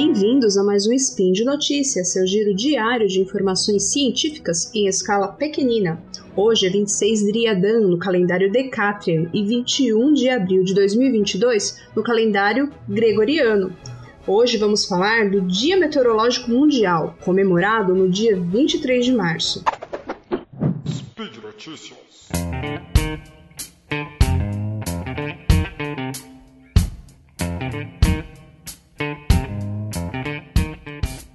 Bem-vindos a mais um Spin de Notícias, seu giro diário de informações científicas em escala pequenina. Hoje é 26 de Riadan no calendário Decatrian e 21 de abril de 2022 no calendário Gregoriano. Hoje vamos falar do Dia Meteorológico Mundial, comemorado no dia 23 de março. Speed Notícias.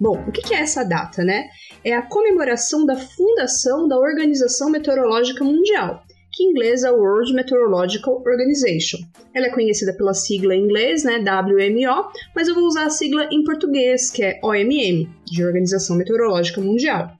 Bom, o que é essa data, né? É a comemoração da fundação da Organização Meteorológica Mundial, que em inglês é World Meteorological Organization. Ela é conhecida pela sigla em inglês, né, WMO, mas eu vou usar a sigla em português, que é OMM, de Organização Meteorológica Mundial.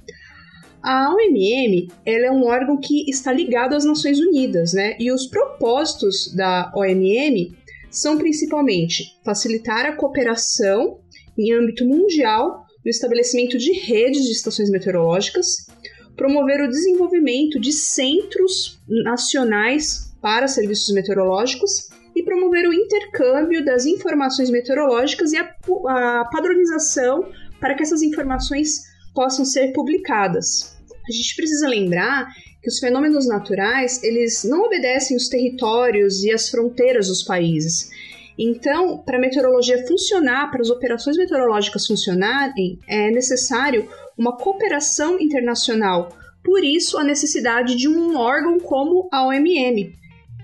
A OMM ela é um órgão que está ligado às Nações Unidas, né? E os propósitos da OMM são principalmente facilitar a cooperação em âmbito mundial no estabelecimento de redes de estações meteorológicas, promover o desenvolvimento de centros nacionais para serviços meteorológicos e promover o intercâmbio das informações meteorológicas e a, a padronização para que essas informações possam ser publicadas. A gente precisa lembrar que os fenômenos naturais, eles não obedecem os territórios e as fronteiras dos países. Então, para a meteorologia funcionar, para as operações meteorológicas funcionarem, é necessário uma cooperação internacional. Por isso, a necessidade de um órgão como a OMM.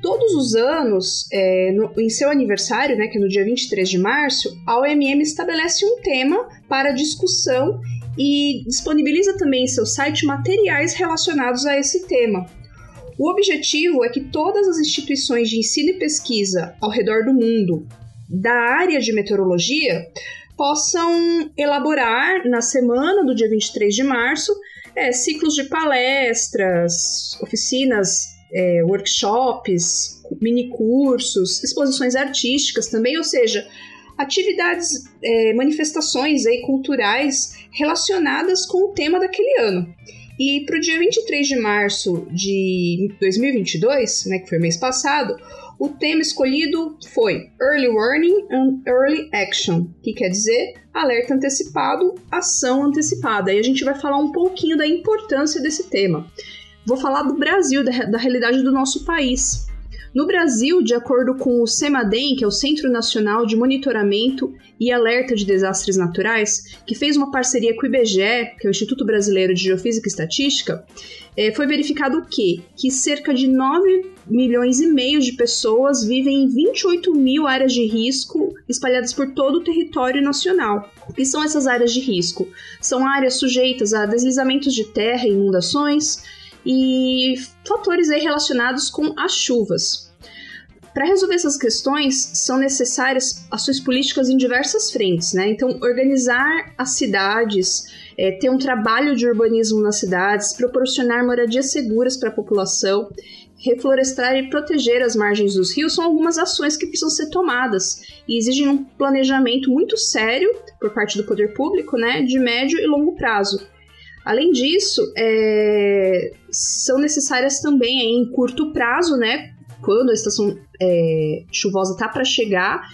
Todos os anos, é, no, em seu aniversário, né, que é no dia 23 de março, a OMM estabelece um tema para discussão e disponibiliza também em seu site materiais relacionados a esse tema. O objetivo é que todas as instituições de ensino e pesquisa ao redor do mundo da área de meteorologia possam elaborar na semana do dia 23 de março é, ciclos de palestras, oficinas, é, workshops, mini cursos, exposições artísticas também, ou seja, atividades, é, manifestações aí, culturais relacionadas com o tema daquele ano. E para o dia 23 de março de 2022, né, que foi mês passado, o tema escolhido foi Early Warning and Early Action, que quer dizer alerta antecipado, ação antecipada. E a gente vai falar um pouquinho da importância desse tema. Vou falar do Brasil, da, da realidade do nosso país. No Brasil, de acordo com o CEMADEM, que é o Centro Nacional de Monitoramento e Alerta de Desastres Naturais, que fez uma parceria com o IBGE, que é o Instituto Brasileiro de Geofísica e Estatística, é, foi verificado o quê? Que cerca de 9 milhões e meio de pessoas vivem em 28 mil áreas de risco espalhadas por todo o território nacional. O que são essas áreas de risco? São áreas sujeitas a deslizamentos de terra inundações, e fatores aí relacionados com as chuvas. Para resolver essas questões, são necessárias ações políticas em diversas frentes, né? Então, organizar as cidades, é, ter um trabalho de urbanismo nas cidades, proporcionar moradias seguras para a população, reflorestar e proteger as margens dos rios são algumas ações que precisam ser tomadas e exigem um planejamento muito sério por parte do poder público, né, de médio e longo prazo. Além disso, é, são necessárias também em curto prazo, né? Quando a estação é, chuvosa está para chegar,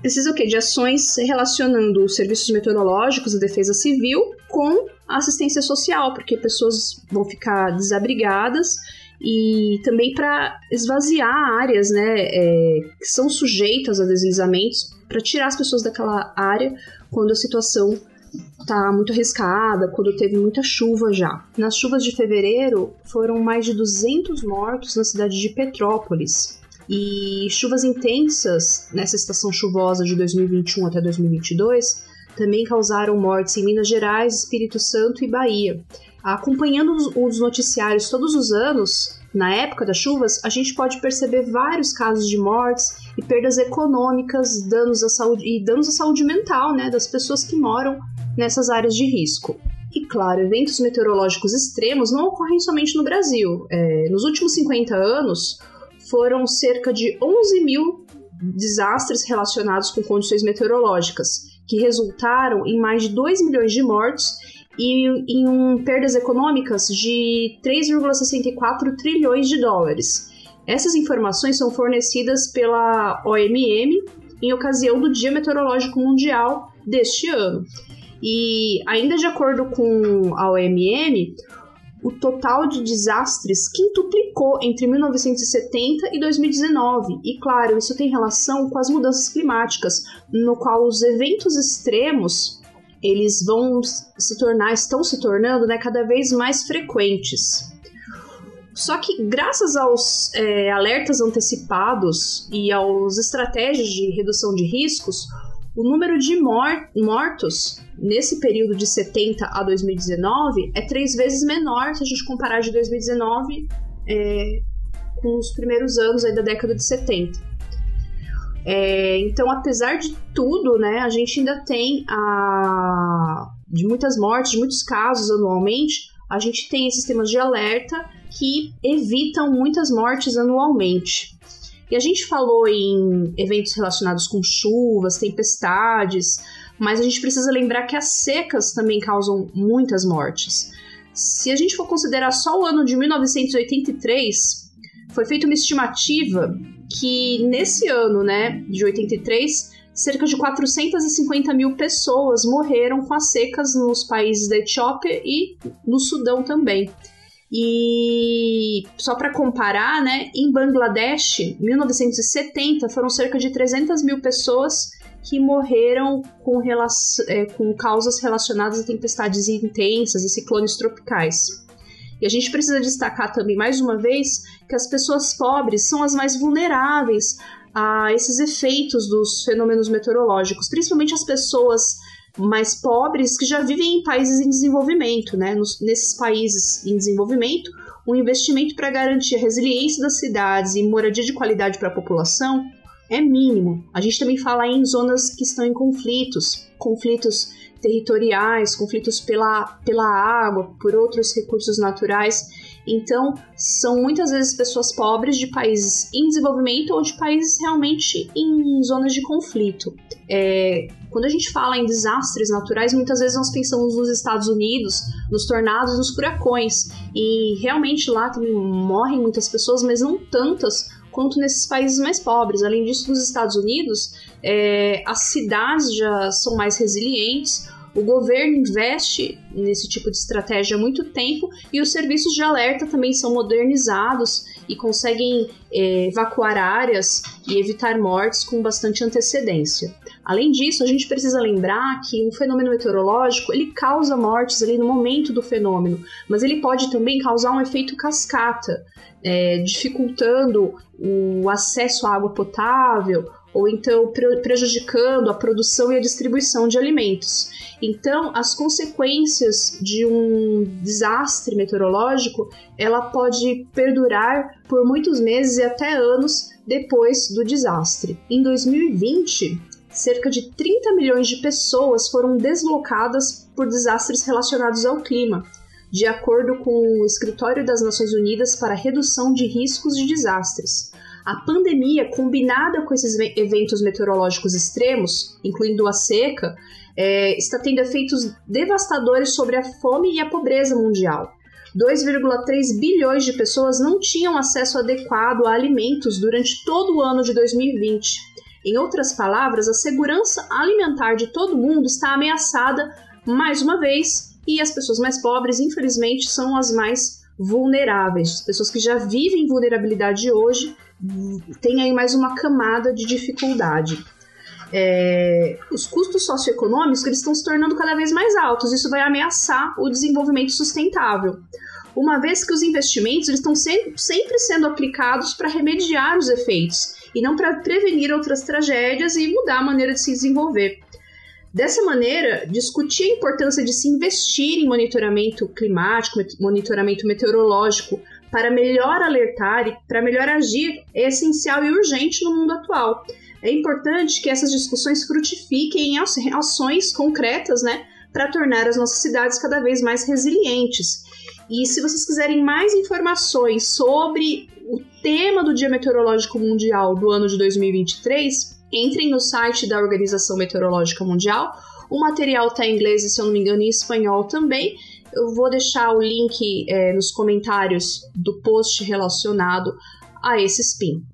precisa o quê? De ações relacionando os serviços meteorológicos e defesa civil com a assistência social, porque pessoas vão ficar desabrigadas e também para esvaziar áreas né, é, que são sujeitas a deslizamentos, para tirar as pessoas daquela área quando a situação tá muito arriscada, quando teve muita chuva já. Nas chuvas de fevereiro, foram mais de 200 mortos na cidade de Petrópolis. E chuvas intensas nessa estação chuvosa de 2021 até 2022 também causaram mortes em Minas Gerais, Espírito Santo e Bahia. Acompanhando os noticiários todos os anos, na época das chuvas, a gente pode perceber vários casos de mortes e perdas econômicas, danos à saúde e danos à saúde mental, né, das pessoas que moram nessas áreas de risco. E claro, eventos meteorológicos extremos não ocorrem somente no Brasil. É, nos últimos 50 anos, foram cerca de 11 mil desastres relacionados com condições meteorológicas, que resultaram em mais de 2 milhões de mortos e em um, perdas econômicas de 3,64 trilhões de dólares. Essas informações são fornecidas pela OMM em ocasião do Dia Meteorológico Mundial deste ano. E ainda de acordo com a OMM, o total de desastres quintuplicou entre 1970 e 2019. E claro, isso tem relação com as mudanças climáticas, no qual os eventos extremos eles vão se tornar, estão se tornando né, cada vez mais frequentes. Só que graças aos é, alertas antecipados e aos estratégias de redução de riscos, o número de mor mortos nesse período de 70 a 2019 é três vezes menor se a gente comparar de 2019 é, com os primeiros anos da década de 70. É, então, apesar de tudo, né, a gente ainda tem a de muitas mortes, de muitos casos anualmente, a gente tem sistemas de alerta que evitam muitas mortes anualmente. E a gente falou em eventos relacionados com chuvas, tempestades, mas a gente precisa lembrar que as secas também causam muitas mortes. Se a gente for considerar só o ano de 1983, foi feita uma estimativa que nesse ano, né, de 83, cerca de 450 mil pessoas morreram com as secas nos países da Etiópia e no Sudão também. E só para comparar, né, em Bangladesh, 1970, foram cerca de 300 mil pessoas que morreram com, é, com causas relacionadas a tempestades intensas e ciclones tropicais. E a gente precisa destacar também, mais uma vez, que as pessoas pobres são as mais vulneráveis a esses efeitos dos fenômenos meteorológicos, principalmente as pessoas mais pobres que já vivem em países em desenvolvimento, né? Nos, nesses países em desenvolvimento, o investimento para garantir a resiliência das cidades e moradia de qualidade para a população é mínimo. A gente também fala em zonas que estão em conflitos, conflitos territoriais, conflitos pela, pela água, por outros recursos naturais. Então, são muitas vezes pessoas pobres de países em desenvolvimento ou de países realmente em zonas de conflito. É, quando a gente fala em desastres naturais, muitas vezes nós pensamos nos Estados Unidos, nos tornados, nos furacões. E realmente lá também morrem muitas pessoas, mas não tantas quanto nesses países mais pobres. Além disso, nos Estados Unidos, é, as cidades já são mais resilientes, o governo investe nesse tipo de estratégia há muito tempo e os serviços de alerta também são modernizados e conseguem é, evacuar áreas e evitar mortes com bastante antecedência. Além disso, a gente precisa lembrar que um fenômeno meteorológico ele causa mortes ali no momento do fenômeno, mas ele pode também causar um efeito cascata, é, dificultando o acesso à água potável ou então prejudicando a produção e a distribuição de alimentos. Então, as consequências de um desastre meteorológico, ela pode perdurar por muitos meses e até anos depois do desastre. Em 2020, cerca de 30 milhões de pessoas foram deslocadas por desastres relacionados ao clima, de acordo com o Escritório das Nações Unidas para a Redução de Riscos de Desastres. A pandemia, combinada com esses eventos meteorológicos extremos, incluindo a seca, é, está tendo efeitos devastadores sobre a fome e a pobreza mundial. 2,3 bilhões de pessoas não tinham acesso adequado a alimentos durante todo o ano de 2020. Em outras palavras, a segurança alimentar de todo mundo está ameaçada mais uma vez, e as pessoas mais pobres, infelizmente, são as mais vulneráveis. As pessoas que já vivem vulnerabilidade hoje têm aí mais uma camada de dificuldade. É, os custos socioeconômicos eles estão se tornando cada vez mais altos. Isso vai ameaçar o desenvolvimento sustentável, uma vez que os investimentos eles estão sempre sendo aplicados para remediar os efeitos e não para prevenir outras tragédias e mudar a maneira de se desenvolver. Dessa maneira, discutir a importância de se investir em monitoramento climático, monitoramento meteorológico, para melhor alertar e para melhor agir é essencial e urgente no mundo atual. É importante que essas discussões frutifiquem em ações concretas, né, para tornar as nossas cidades cada vez mais resilientes. E se vocês quiserem mais informações sobre o tema do Dia Meteorológico Mundial do ano de 2023, entrem no site da Organização Meteorológica Mundial. O material está em inglês e, se eu não me engano, em espanhol também. Eu vou deixar o link é, nos comentários do post relacionado a esse spin.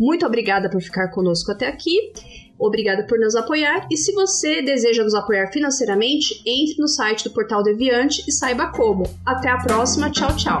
Muito obrigada por ficar conosco até aqui. Obrigada por nos apoiar e se você deseja nos apoiar financeiramente, entre no site do Portal Deviante e saiba como. Até a próxima, tchau, tchau.